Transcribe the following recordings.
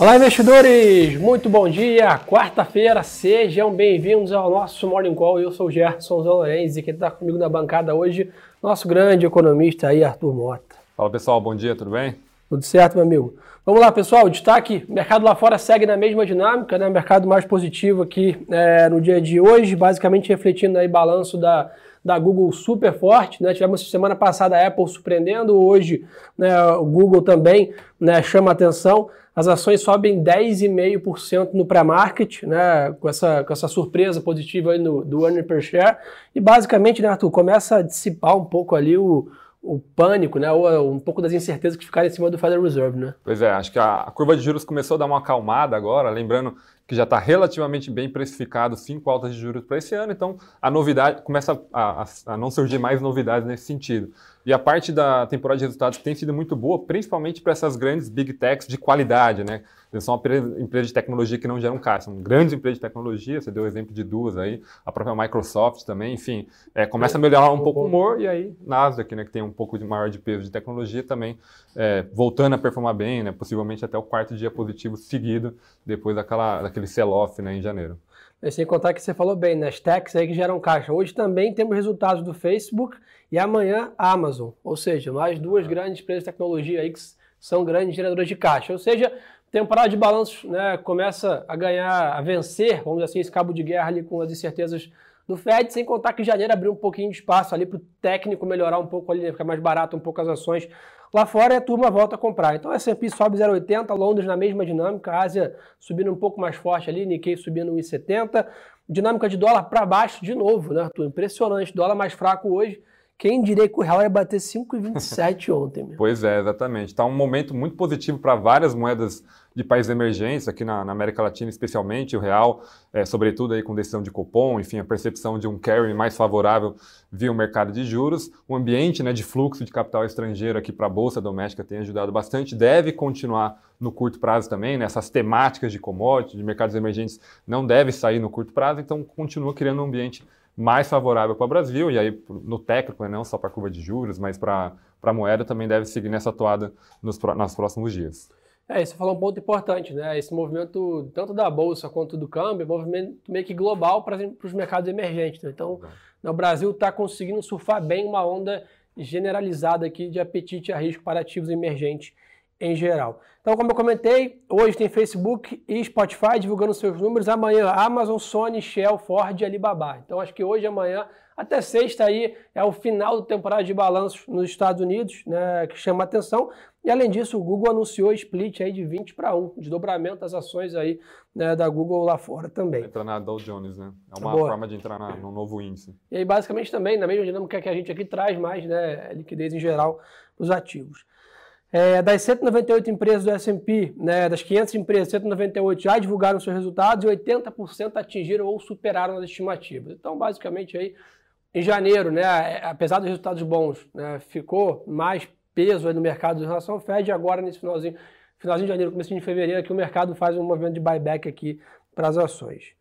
Olá, investidores! Muito bom dia! Quarta-feira, sejam bem-vindos ao nosso Morning Call. Eu sou o Gerson Zalorenzi e quem está comigo na bancada hoje, nosso grande economista aí, Arthur Mota. Fala pessoal, bom dia, tudo bem? Tudo certo, meu amigo. Vamos lá, pessoal. Destaque: mercado lá fora segue na mesma dinâmica, né? Mercado mais positivo aqui é, no dia de hoje, basicamente refletindo aí balanço da, da Google super forte. Né? Tivemos semana passada a Apple surpreendendo, hoje né, o Google também né, chama atenção. As ações sobem 10,5% no pré-market, né, com, essa, com essa surpresa positiva aí no, do earning per share. E basicamente, né, Arthur, começa a dissipar um pouco ali o, o pânico, né, ou um pouco das incertezas que ficaram em cima do Federal Reserve, né? Pois é, acho que a, a curva de juros começou a dar uma acalmada agora, lembrando que já está relativamente bem precificado cinco altas de juros para esse ano, então a novidade começa a, a, a, não surgir mais novidades nesse sentido. E a parte da temporada de resultados tem sido muito boa, principalmente para essas grandes big techs de qualidade, né? Eles são empresas de tecnologia que não geram caixa, são grandes empresas de tecnologia, você deu o exemplo de duas aí, a própria Microsoft também, enfim, é, começa a melhorar um pouco o humor e aí Nasdaq, né, que tem um pouco de maior de peso de tecnologia também, é, voltando a performar bem, né, possivelmente até o quarto dia positivo seguido, depois daquela, daquele sell-off né, em janeiro. E sem contar que você falou bem, né, techs aí que geram caixa. Hoje também temos resultados do Facebook e amanhã a Amazon, ou seja, mais duas grandes empresas de tecnologia aí que são grandes geradoras de caixa. Ou seja, temporada de balanços né, começa a ganhar, a vencer, vamos dizer assim, esse cabo de guerra ali com as incertezas do Fed, sem contar que janeiro abriu um pouquinho de espaço ali para o técnico melhorar um pouco ali, né, ficar mais barato um pouco as ações lá fora a turma volta a comprar. Então S&P sobe 0,80, Londres na mesma dinâmica, Ásia subindo um pouco mais forte ali, Nikkei subindo 1,70, dinâmica de dólar para baixo de novo, né, Arthur? Impressionante, dólar mais fraco hoje, quem diria que o real ia bater 5,27 ontem? Meu? Pois é, exatamente. Está um momento muito positivo para várias moedas de países emergentes, aqui na, na América Latina especialmente, o real, é, sobretudo aí com decisão de cupom, enfim, a percepção de um carry mais favorável via o mercado de juros. O ambiente né, de fluxo de capital estrangeiro aqui para a Bolsa Doméstica tem ajudado bastante, deve continuar no curto prazo também, né? essas temáticas de commodities, de mercados emergentes não devem sair no curto prazo, então continua criando um ambiente mais favorável para o Brasil, e aí no técnico, né, não só para a curva de juros, mas para a moeda também deve seguir nessa toada nos, nos próximos dias. É, você falou um ponto importante, né? Esse movimento, tanto da Bolsa quanto do câmbio, é um movimento meio que global para os mercados emergentes. Né? Então, né, o Brasil está conseguindo surfar bem uma onda generalizada aqui de apetite a risco para ativos emergentes em geral. Então, como eu comentei, hoje tem Facebook e Spotify divulgando seus números. Amanhã, Amazon, Sony, Shell, Ford e Alibaba. Então, acho que hoje amanhã, até sexta aí, é o final da temporada de balanços nos Estados Unidos, né, que chama atenção. E além disso, o Google anunciou split aí de 20 para 1, desdobramento das ações aí né, da Google lá fora também. Entrar na Dow Jones, né? É uma Boa. forma de entrar na, no novo índice. E aí, basicamente, também, na mesma dinâmica que a gente aqui traz mais, né, liquidez em geral para os ativos. É, das 198 empresas do S&P, né, das 500 empresas, 198 já divulgaram seus resultados e 80% atingiram ou superaram as estimativas. Então, basicamente, aí, em janeiro, né, é, apesar dos resultados bons, né, ficou mais peso no mercado em relação ao Fed, e agora nesse finalzinho, finalzinho de janeiro, começo de fevereiro, que o mercado faz um movimento de buyback aqui para as ações.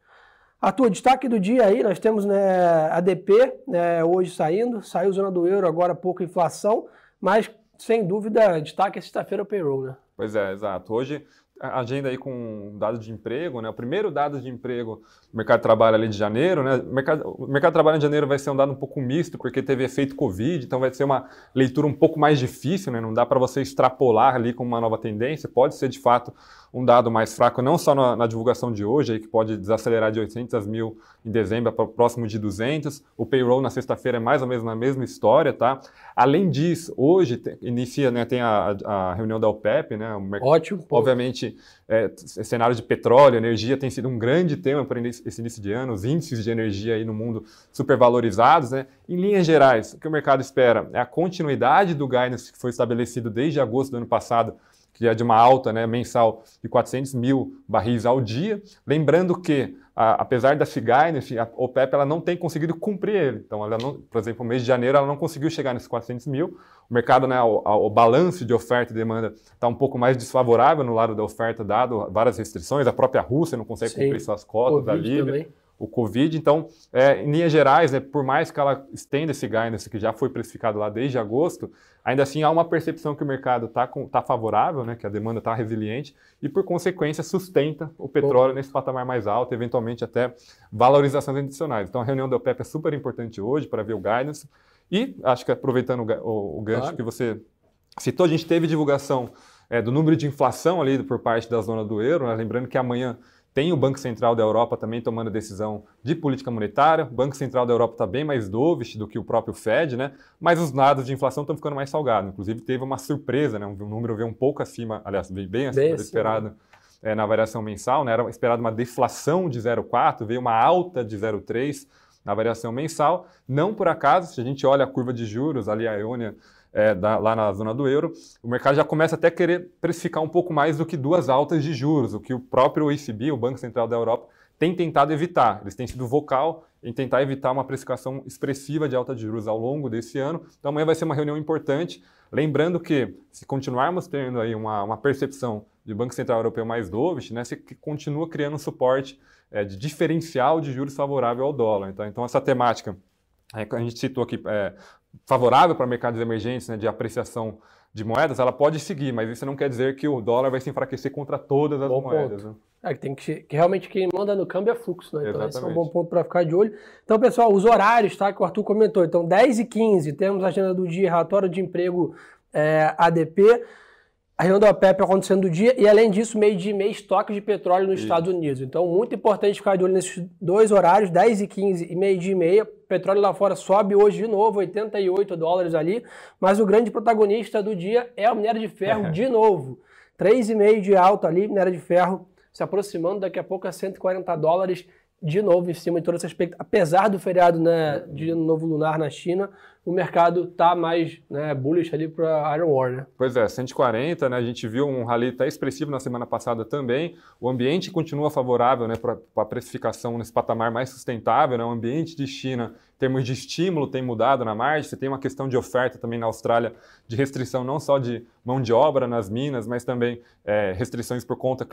Arthur, destaque do dia aí, nós temos né, ADP né, hoje saindo, saiu zona do euro, agora pouca inflação, mas sem dúvida, destaque é sexta-feira o payroll, né? Pois é, exato. Hoje, agenda aí com dados de emprego, né? O primeiro dado de emprego do mercado de trabalho ali de janeiro, né? O mercado, o mercado de trabalho de janeiro vai ser um dado um pouco misto, porque teve efeito Covid, então vai ser uma leitura um pouco mais difícil, né? Não dá para você extrapolar ali com uma nova tendência. Pode ser, de fato, um dado mais fraco, não só na, na divulgação de hoje, aí, que pode desacelerar de 800 mil em dezembro para próximo de 200. O payroll na sexta-feira é mais ou menos na mesma história, tá? Além disso, hoje te, inicia, né, tem a, a, reunião da OPEP, né? Ótimo. Obviamente, é, cenário de petróleo, energia tem sido um grande tema para esse início de ano, os índices de energia aí no mundo supervalorizados, né? Em linhas gerais, o que o mercado espera é a continuidade do guidance que foi estabelecido desde agosto do ano passado que é de uma alta né, mensal de 400 mil barris ao dia. Lembrando que, a, apesar da guidance, a OPEP ela não tem conseguido cumprir ele. Então, ela não, por exemplo, no mês de janeiro ela não conseguiu chegar nesses 400 mil. O mercado, né, o, o balanço de oferta e demanda está um pouco mais desfavorável no lado da oferta, dado várias restrições. A própria Rússia não consegue Sim. cumprir suas cotas, da Líbia. Também. O Covid. Então, é, em linhas gerais, né, por mais que ela estenda esse guidance que já foi precificado lá desde agosto, ainda assim há uma percepção que o mercado está tá favorável, né, que a demanda está resiliente e, por consequência, sustenta o petróleo Bom. nesse patamar mais alto, eventualmente até valorizações adicionais. Então, a reunião da OPEP é super importante hoje para ver o guidance. E, acho que aproveitando o, o gancho claro. que você citou, a gente teve divulgação é, do número de inflação ali por parte da zona do euro, né, lembrando que amanhã tem o Banco Central da Europa também tomando decisão de política monetária. O Banco Central da Europa está bem mais dovish do que o próprio Fed, né? Mas os dados de inflação estão ficando mais salgados. Inclusive, teve uma surpresa, né? Um número veio um pouco acima, aliás, bem acima bem do esperado é, na variação mensal, né? Era esperado uma deflação de 0,4, veio uma alta de 0,3 na variação mensal. Não por acaso, se a gente olha a curva de juros, ali a Iônia é, da, lá na zona do euro, o mercado já começa até a querer precificar um pouco mais do que duas altas de juros, o que o próprio ECB, o Banco Central da Europa, tem tentado evitar. Eles têm sido vocal em tentar evitar uma precificação expressiva de alta de juros ao longo desse ano. Então amanhã vai ser uma reunião importante. Lembrando que, se continuarmos tendo aí uma, uma percepção de Banco Central Europeu mais dovish, né, você continua criando um suporte é, de diferencial de juros favorável ao dólar. Então, então essa temática é, a gente citou aqui, é, favorável para mercados emergentes, né, de apreciação de moedas, ela pode seguir, mas isso não quer dizer que o dólar vai se enfraquecer contra todas as bom moedas. Né? É, que tem que, que, realmente quem manda no câmbio é fluxo, né? Então Exatamente. esse é um bom ponto para ficar de olho. Então, pessoal, os horários, tá? Que o Arthur comentou. Então, 10 e 15 temos a agenda do dia, relatório de emprego é, ADP a reunião da OPEP acontecendo do dia e, além disso, meio dia e meio, estoque de petróleo nos Isso. Estados Unidos. Então, muito importante ficar de olho nesses dois horários, 10 e 15 e meio dia e meia. Petróleo lá fora sobe hoje de novo, 88 dólares ali, mas o grande protagonista do dia é o minério de ferro é. de novo. 3,5 de alta ali, minério de ferro se aproximando daqui a pouco a 140 dólares de novo em cima de toda essa expectativa. Apesar do feriado né, de Novo Lunar na China, o mercado tá mais né, bullish ali para Iron Ore, né? Pois é, 140, né? A gente viu um rally até expressivo na semana passada também. O ambiente continua favorável né, para a precificação nesse patamar mais sustentável, né? O ambiente de China, em termos de estímulo, tem mudado na margem. Você tem uma questão de oferta também na Austrália, de restrição não só de mão de obra nas minas, mas também é, restrições por conta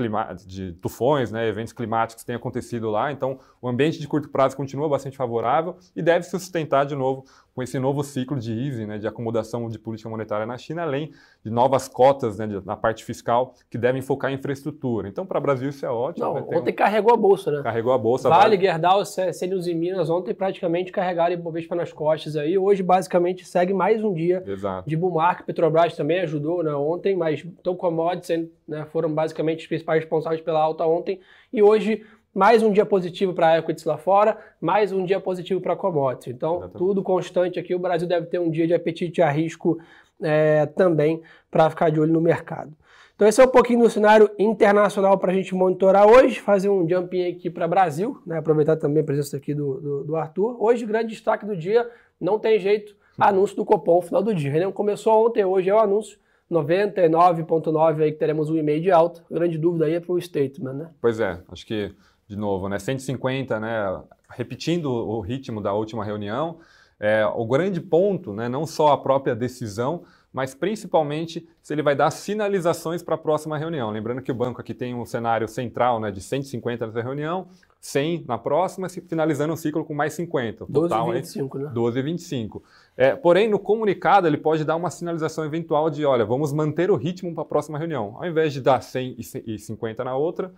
de tufões, né, eventos climáticos que têm acontecido lá. Então, o ambiente de curto prazo continua bastante favorável e deve se sustentar de novo com esse novo ciclo de easing, né, de acomodação de política monetária na China, além de novas cotas né, de, na parte fiscal que devem focar em infraestrutura. Então, para o Brasil isso é ótimo. Não, né, ontem um... carregou a bolsa, né? Carregou a bolsa. Vale, vale... Gerdau, Celios e Minas ontem praticamente carregaram Ibovespa nas costas aí. Hoje, basicamente, segue mais um dia Exato. de bull market. Petrobras também ajudou né, ontem, mas então commodities né, foram basicamente os principais responsáveis pela alta ontem. E hoje mais um dia positivo para equities lá fora, mais um dia positivo para commodities. Então, Exatamente. tudo constante aqui. O Brasil deve ter um dia de apetite a risco é, também para ficar de olho no mercado. Então, esse é um pouquinho do cenário internacional para a gente monitorar hoje, fazer um jumping aqui para Brasil, né? aproveitar também a presença aqui do, do, do Arthur. Hoje, grande destaque do dia, não tem jeito, anúncio do Copom final do dia. Né? Começou ontem, hoje é o anúncio. 99,9 aí que teremos um e-mail de alta. Grande dúvida aí é para o statement, né? Pois é, acho que de novo, né? 150, né? Repetindo o ritmo da última reunião. É, o grande ponto, né? Não só a própria decisão, mas principalmente se ele vai dar sinalizações para a próxima reunião. Lembrando que o banco aqui tem um cenário central né, de 150 nessa reunião, 100 na próxima, finalizando o ciclo com mais 50. Total, 12,25, né? 12,25. É, porém, no comunicado, ele pode dar uma sinalização eventual de, olha, vamos manter o ritmo para a próxima reunião. Ao invés de dar 100 e 50 na outra,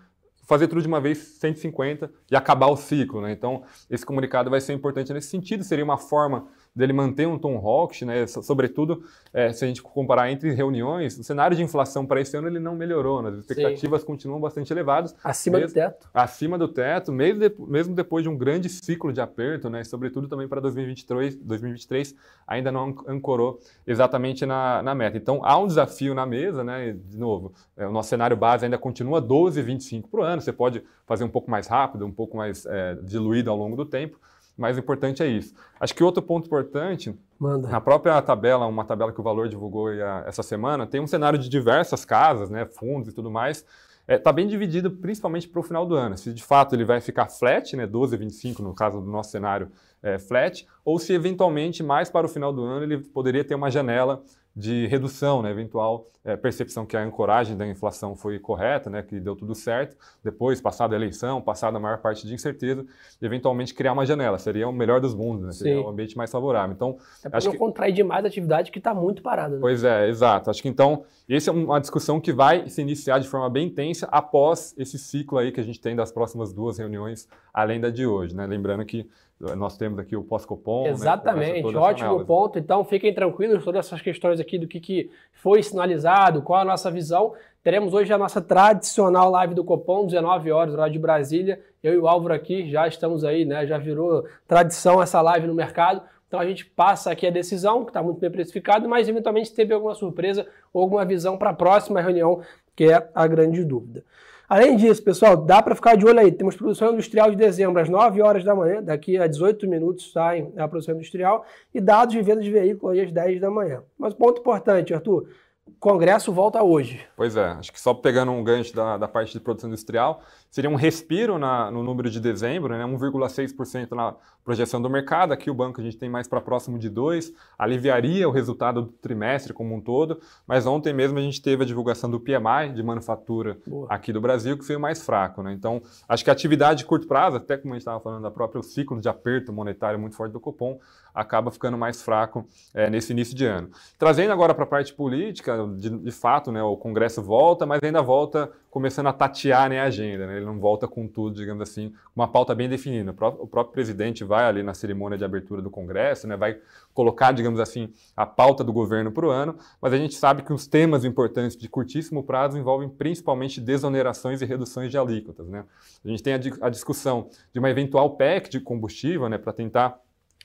fazer tudo de uma vez 150 e acabar o ciclo. Né? Então, esse comunicado vai ser importante nesse sentido, seria uma forma dele manter um tom hawkish, né? sobretudo é, se a gente comparar entre reuniões, o cenário de inflação para esse ano ele não melhorou, né? as expectativas Sim. continuam bastante elevadas. Acima mesmo, do teto. Acima do teto, mesmo, de, mesmo depois de um grande ciclo de aperto, né? sobretudo também para 2023, 2023 ainda não ancorou exatamente na, na meta. Então há um desafio na mesa, né? de novo, é, o nosso cenário base ainda continua 12,25 por ano, você pode fazer um pouco mais rápido, um pouco mais é, diluído ao longo do tempo, mais importante é isso. Acho que outro ponto importante, Manda. na própria tabela, uma tabela que o Valor divulgou essa semana, tem um cenário de diversas casas, né, fundos e tudo mais, está é, tá bem dividido principalmente para o final do ano. Se de fato ele vai ficar flat, né, 12,25 no caso do nosso cenário é, flat, ou se eventualmente mais para o final do ano ele poderia ter uma janela de redução, né, eventual é, percepção que a ancoragem da inflação foi correta, né, que deu tudo certo, depois, passada a eleição, passada a maior parte de incerteza, eventualmente criar uma janela, seria o melhor dos mundos, né, seria Sim. um ambiente mais favorável. Então, é acho não que contrair demais a atividade que está muito parada. Né? Pois é, exato. Acho que então, essa é uma discussão que vai se iniciar de forma bem intensa após esse ciclo aí que a gente tem das próximas duas reuniões, além da de hoje, né, lembrando que nós temos aqui o pós-copom. Né, Exatamente, né, ótimo ponto. Então, fiquem tranquilos, todas essas questões aqui do que, que foi sinalizado, qual a nossa visão. Teremos hoje a nossa tradicional live do Copom, 19 horas, hora de Brasília. Eu e o Álvaro aqui já estamos aí, né? Já virou tradição essa live no mercado. Então a gente passa aqui a decisão, que está muito bem precificado, mas eventualmente teve alguma surpresa ou alguma visão para a próxima reunião, que é a grande dúvida. Além disso, pessoal, dá para ficar de olho aí. Temos produção industrial de dezembro às 9 horas da manhã, daqui a 18 minutos sai a produção industrial, e dados de venda de veículos às 10 da manhã. Mas ponto importante, Arthur, o Congresso volta hoje. Pois é, acho que só pegando um gancho da, da parte de produção industrial, seria um respiro na, no número de dezembro, né, 1,6% na projeção do mercado. Aqui o banco a gente tem mais para próximo de 2%, aliviaria o resultado do trimestre como um todo, mas ontem mesmo a gente teve a divulgação do PMI de manufatura Boa. aqui do Brasil, que foi o mais fraco. Né? Então, acho que a atividade de curto prazo, até como a gente estava falando da própria ciclo de aperto monetário muito forte do Copom, acaba ficando mais fraco é, nesse início de ano. Trazendo agora para a parte política, de, de fato, né, o Congresso volta, mas ainda volta começando a tatear né, a agenda. Né? Ele não volta com tudo, digamos assim, uma pauta bem definida. O próprio, o próprio, presidente vai ali na cerimônia de abertura do Congresso, né, vai colocar, digamos assim, a pauta do governo para o ano, mas a gente sabe que os temas importantes de curtíssimo prazo envolvem principalmente desonerações e reduções de alíquotas. Né? A gente tem a, a discussão de uma eventual PEC de combustível né, para tentar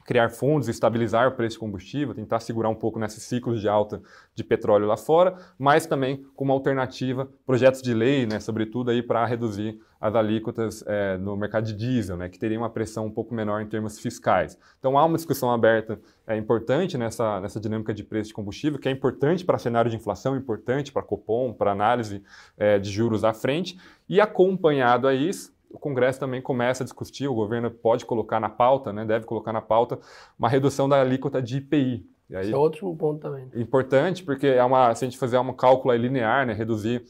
criar fundos, estabilizar o preço de combustível, tentar segurar um pouco nesses ciclos de alta de petróleo lá fora, mas também como alternativa projetos de lei, né, sobretudo aí para reduzir as alíquotas é, no mercado de diesel, né, que teria uma pressão um pouco menor em termos fiscais. Então há uma discussão aberta é, importante nessa, nessa dinâmica de preço de combustível, que é importante para cenário de inflação, importante para Copom, para análise é, de juros à frente, e acompanhado a isso, o Congresso também começa a discutir, o governo pode colocar na pauta, né, deve colocar na pauta, uma redução da alíquota de IPI. E aí, Esse é outro ponto também. Importante, porque é uma, se a gente fizer um cálculo linear, né, reduzir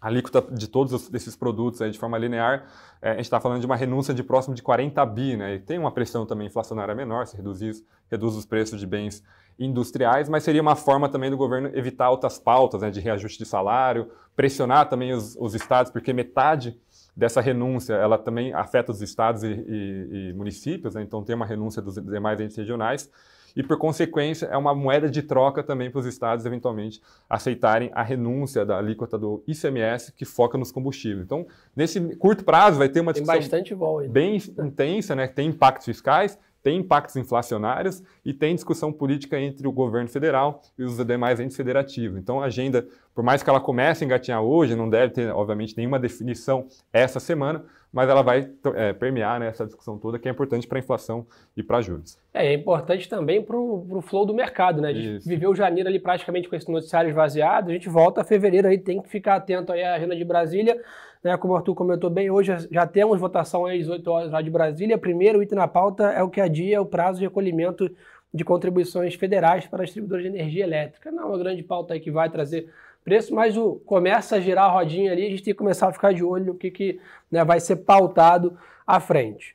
a alíquota de todos esses produtos aí de forma linear, é, a gente está falando de uma renúncia de próximo de 40 bi, né? E tem uma pressão também inflacionária menor, se reduzir, reduz os preços de bens industriais, mas seria uma forma também do governo evitar outras pautas né, de reajuste de salário, pressionar também os, os estados, porque metade dessa renúncia, ela também afeta os estados e, e, e municípios, né? então tem uma renúncia dos demais entes regionais, e por consequência é uma moeda de troca também para os estados eventualmente aceitarem a renúncia da alíquota do ICMS que foca nos combustíveis. Então, nesse curto prazo vai ter uma discussão bastante bem intensa, né? tem impactos fiscais, tem impactos inflacionários e tem discussão política entre o governo federal e os demais entes federativos. Então, a agenda, por mais que ela comece a engatinhar hoje, não deve ter, obviamente, nenhuma definição essa semana, mas ela vai é, permear né, essa discussão toda que é importante para a inflação e para juros. É, é importante também para o flow do mercado, né? A gente Isso. viveu janeiro ali praticamente com esse noticiário esvaziado, a gente volta a fevereiro aí, tem que ficar atento aí à agenda de Brasília. Né, como o Arthur comentou bem, hoje já temos votação às 18 horas lá de Brasília. Primeiro item na pauta é o que adia o prazo de recolhimento de contribuições federais para distribuidores de energia elétrica. Não é uma grande pauta aí que vai trazer preço, mas o, começa a girar a rodinha ali, a gente tem que começar a ficar de olho no que, que né, vai ser pautado à frente.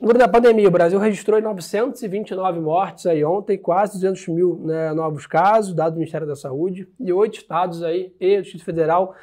No da pandemia, o Brasil registrou 929 mortes aí ontem, quase 200 mil né, novos casos, dado do Ministério da Saúde, e oito estados aí e o Distrito Federal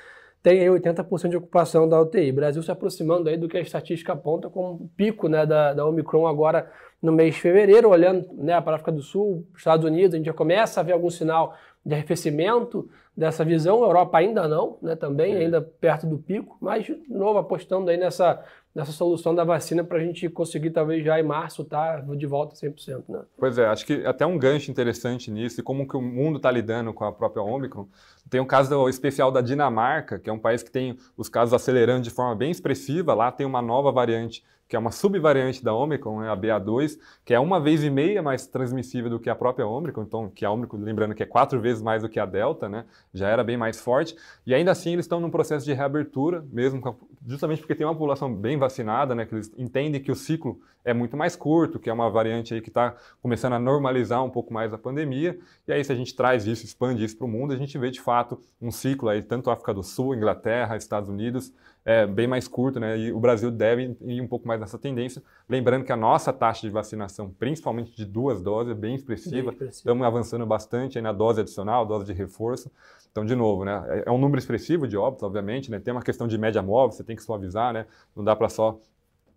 tem aí 80% de ocupação da UTI. Brasil se aproximando aí do que a estatística aponta como pico né, da, da Omicron agora no mês de fevereiro, olhando né, para a África do Sul, Estados Unidos, a gente já começa a ver algum sinal de arrefecimento dessa visão, a Europa ainda não, né, também, é. ainda perto do pico, mas de novo apostando aí nessa nessa solução da vacina para a gente conseguir, talvez já em março, estar tá de volta 100%. Né? Pois é, acho que até um gancho interessante nisso, e como que o mundo está lidando com a própria Omicron, tem um caso especial da Dinamarca, que é um país que tem os casos acelerando de forma bem expressiva, lá tem uma nova variante que é uma subvariante da Omicron, né, a BA2, que é uma vez e meia mais transmissível do que a própria Omicron, então que a Omicron, lembrando que é quatro vezes mais do que a Delta, né, já era bem mais forte, e ainda assim eles estão num processo de reabertura, mesmo justamente porque tem uma população bem vacinada, né, que eles entendem que o ciclo é muito mais curto, que é uma variante aí que está começando a normalizar um pouco mais a pandemia, e aí se a gente traz isso, expande isso para o mundo, a gente vê de fato um ciclo aí, tanto África do Sul, Inglaterra, Estados Unidos, é, bem mais curto, né? E o Brasil deve ir um pouco mais nessa tendência. Lembrando que a nossa taxa de vacinação, principalmente de duas doses, é bem expressiva. Bem Estamos avançando bastante na dose adicional, dose de reforço. Então, de novo, né? É, é um número expressivo de óbitos, obviamente, né? Tem uma questão de média móvel, você tem que suavizar, né? Não dá para só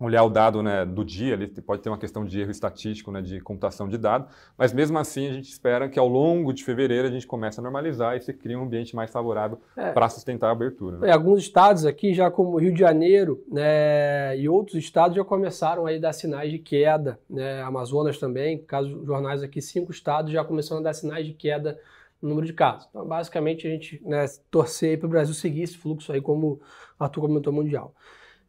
olhar o dado né, do dia, ali pode ter uma questão de erro estatístico, né, de computação de dado, mas mesmo assim a gente espera que ao longo de fevereiro a gente comece a normalizar e se cria um ambiente mais favorável é. para sustentar a abertura. Né? É, alguns estados aqui, já como Rio de Janeiro né, e outros estados já começaram a dar sinais de queda, né, Amazonas também, caso jornais aqui, cinco estados já começaram a dar sinais de queda no número de casos. Então, basicamente, a gente né, torcer para o Brasil seguir esse fluxo aí, como a Arthur comentou mundial.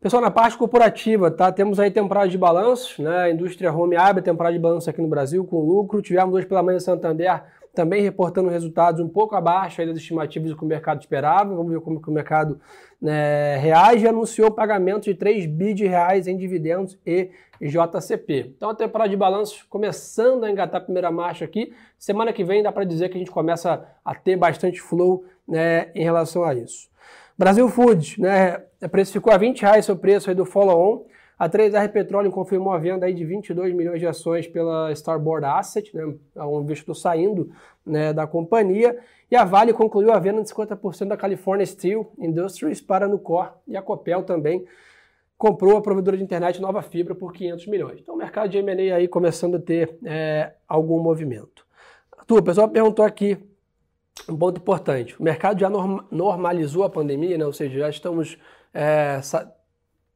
Pessoal, na parte corporativa, tá? Temos aí temporada de balanços, né? A indústria home abre temporada de balanço aqui no Brasil com lucro. Tivemos hoje pela manhã Santander também reportando resultados um pouco abaixo das estimativas que o mercado esperava. Vamos ver como que o mercado né, reage. Anunciou pagamento de 3 bi de reais em dividendos e JCP. Então a temporada de balanços começando a engatar a primeira marcha aqui. Semana que vem dá para dizer que a gente começa a ter bastante flow né, em relação a isso. Brasil Foods, né, precificou a 20 reais seu preço do follow-on. A 3R Petróleo confirmou a venda aí de 22 milhões de ações pela Starboard Asset, né, é um investidor saindo né, da companhia. E a Vale concluiu a venda de 50% da California Steel Industries para a Nucor e a Copel também comprou a provedora de internet Nova Fibra por 500 milhões. Então o mercado de M&A aí começando a ter é, algum movimento. Arthur, o pessoal perguntou aqui um ponto importante. O mercado já normalizou a pandemia, né? ou seja, já estamos é,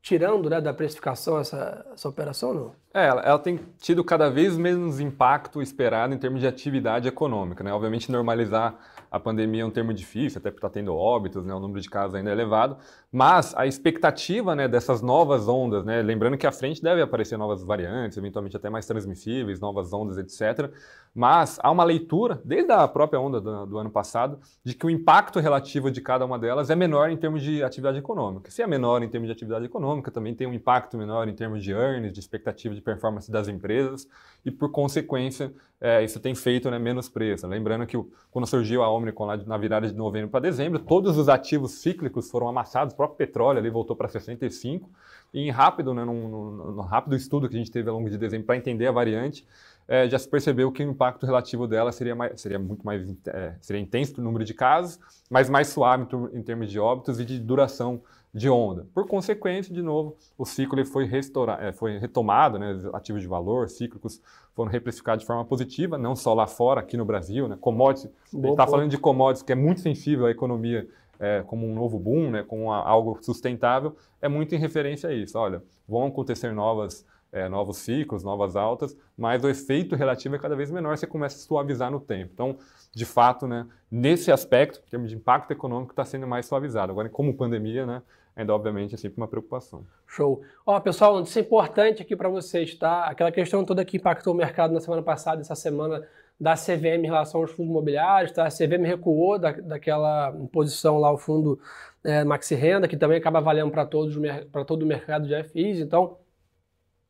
tirando né, da precificação essa, essa operação, não? É, ela, ela, tem tido cada vez menos impacto esperado em termos de atividade econômica. Né? Obviamente, normalizar a pandemia é um termo difícil, até porque está tendo óbitos, né? o número de casos ainda é elevado, mas a expectativa né, dessas novas ondas, né? lembrando que à frente deve aparecer novas variantes, eventualmente até mais transmissíveis, novas ondas, etc. Mas há uma leitura, desde a própria onda do, do ano passado, de que o impacto relativo de cada uma delas é menor em termos de atividade econômica. Se é menor em termos de atividade econômica, também tem um impacto menor em termos de earnings, de expectativa de performance das empresas e, por consequência, é, isso tem feito né, menos preço. Lembrando que quando surgiu a Omnicom lá na virada de novembro para dezembro, todos os ativos cíclicos foram amassados, próprio petróleo ali voltou para 65, e em rápido, né, num, num, rápido estudo que a gente teve ao longo de dezembro para entender a variante, é, já se percebeu que o impacto relativo dela seria, mais, seria muito mais é, seria intenso no número de casos, mas mais suave em, termos de óbitos e de duração de onda. Por consequência, de novo, o ciclo foi, é, foi retomado, né, ativos de valor, cíclicos foram reprecificados de forma positiva, não só lá fora, aqui no Brasil. Né, commodities, a gente está falando de commodities que é muito sensível à economia é, como um novo boom, né, como uma, algo sustentável, é muito em referência a isso. Olha, vão acontecer novas é, novos ciclos, novas altas, mas o efeito relativo é cada vez menor, você começa a suavizar no tempo. Então, de fato, né, nesse aspecto, em termos de impacto econômico, está sendo mais suavizado. Agora, como pandemia, né, ainda obviamente é sempre uma preocupação. Show. Ó, pessoal, isso é importante aqui para vocês, tá? Aquela questão toda que impactou o mercado na semana passada, essa semana da CVM em relação aos fundos imobiliários, tá? A CVM recuou da, daquela posição lá, o fundo é, Maxi Renda, que também acaba valendo para todo o mercado de FIs, então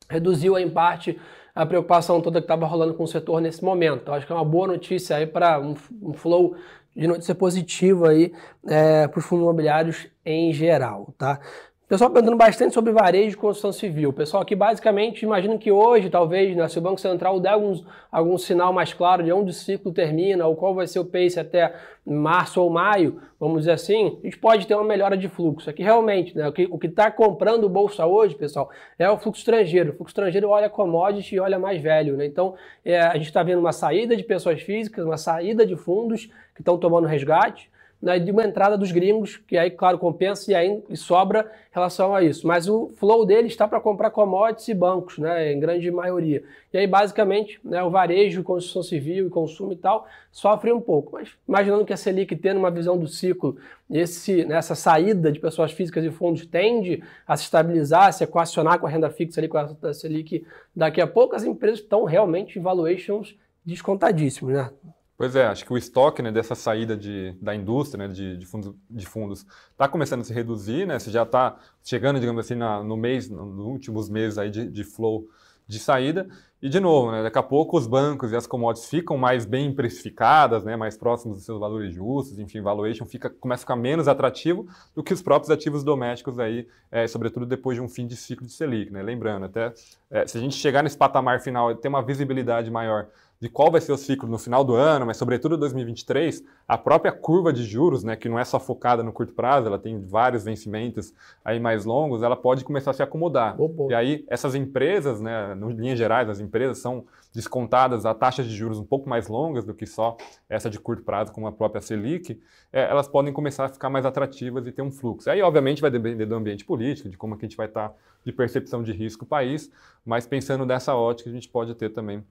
reduziu em parte a preocupação toda que estava rolando com o setor nesse momento. Então, acho que é uma boa notícia aí para um, um, flow de notícia positiva aí é, para os fundos imobiliários em geral, tá? Pessoal perguntando bastante sobre varejo e construção civil. Pessoal aqui basicamente imagino que hoje, talvez, né, se o Banco Central der algum, algum sinal mais claro de onde o ciclo termina, ou qual vai ser o pace até março ou maio, vamos dizer assim, a gente pode ter uma melhora de fluxo. Aqui realmente, né, o que está comprando bolsa hoje, pessoal, é o fluxo estrangeiro. O fluxo estrangeiro olha commodity e olha mais velho. Né? Então, é, a gente está vendo uma saída de pessoas físicas, uma saída de fundos que estão tomando resgate. Né, de uma entrada dos gringos, que aí, claro, compensa e aí e sobra em relação a isso. Mas o flow dele está para comprar commodities e bancos, né, em grande maioria. E aí, basicamente, né, o varejo, construção civil e consumo e tal, sofre um pouco. Mas imaginando que a Selic, tendo uma visão do ciclo, esse, nessa né, saída de pessoas físicas e fundos tende a se estabilizar, se equacionar com a renda fixa ali, com a Selic daqui a pouco, as empresas estão realmente em valuations descontadíssimos, né? Pois é, acho que o estoque né, dessa saída de, da indústria né, de, de, fundos está começando a se reduzir, né? Você já está chegando, digamos assim, na, no mês, nos últimos meses aí de, de flow de saída. E de novo, né, daqui a pouco os bancos e as commodities ficam mais bem precificadas, né, mais próximos dos seus valores justos, enfim, valuation fica, começa a ficar menos atrativo do que os próprios ativos domésticos aí, é, sobretudo depois de um fim de ciclo de Selic, né? Lembrando, até é, se a gente chegar nesse patamar final e ter uma visibilidade maior de qual vai ser o ciclo no final do ano, mas sobretudo 2023, a própria curva de juros, né, que não é só focada no curto prazo, ela tem vários vencimentos aí mais longos, ela pode começar a se acomodar. E aí essas empresas, né, em linhas gerais, as empresas são descontadas a taxas de juros um pouco mais longas do que só essa de curto prazo, como a própria Selic, é, elas podem começar a ficar mais atrativas e ter um fluxo. Aí, obviamente, vai depender do ambiente político, de como que a gente vai estar de percepção de risco o país, mas pensando dessa ótica, a gente pode ter também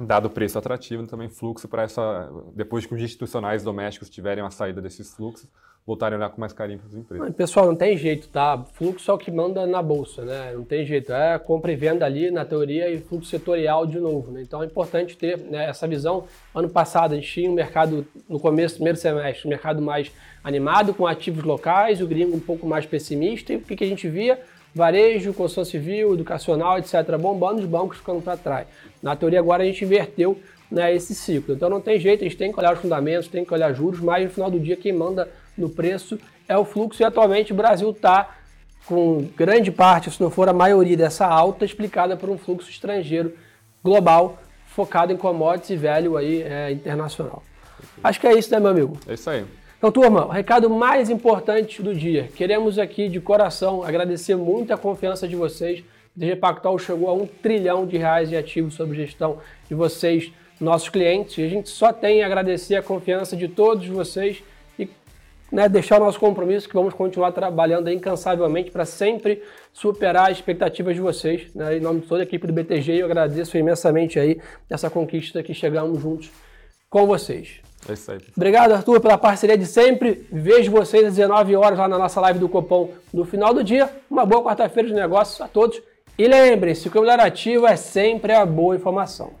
dado o preço atrativo, também fluxo para essa, depois que os institucionais domésticos tiverem a saída desses fluxos, voltarem a olhar com mais carinho para as empresas. Pessoal, não tem jeito, tá? Fluxo é o que manda na bolsa, né? Não tem jeito. É compra e venda ali na teoria e fluxo setorial de novo, né? Então é importante ter né, essa visão. Ano passado a gente tinha um mercado, no começo, primeiro semestre, um mercado mais animado, com ativos locais, o gringo um pouco mais pessimista. E o que, que a gente via? Varejo, construção civil, educacional, etc., bombando, os bancos ficando para trás. Na teoria, agora a gente inverteu né, esse ciclo. Então não tem jeito, a gente tem que olhar os fundamentos, tem que olhar juros, mas no final do dia quem manda no preço é o fluxo e atualmente o Brasil está com grande parte, se não for a maioria dessa alta, explicada por um fluxo estrangeiro global focado em commodities e velho aí é, internacional. Acho que é isso, né, meu amigo? É isso aí. Então, turma, o recado mais importante do dia. Queremos aqui de coração agradecer muito a confiança de vocês. DG Pactual chegou a um trilhão de reais de ativos sob gestão de vocês, nossos clientes. E a gente só tem a agradecer a confiança de todos vocês e né, deixar o nosso compromisso que vamos continuar trabalhando incansavelmente para sempre superar as expectativas de vocês. Né? Em nome de toda a equipe do BTG, eu agradeço imensamente aí essa conquista que chegamos juntos com vocês. É isso aí. Obrigado, Arthur, pela parceria de sempre. Vejo vocês às 19 horas lá na nossa live do Copom no final do dia. Uma boa quarta-feira de negócios a todos. E lembrem-se que o melhor ativo é sempre a boa informação.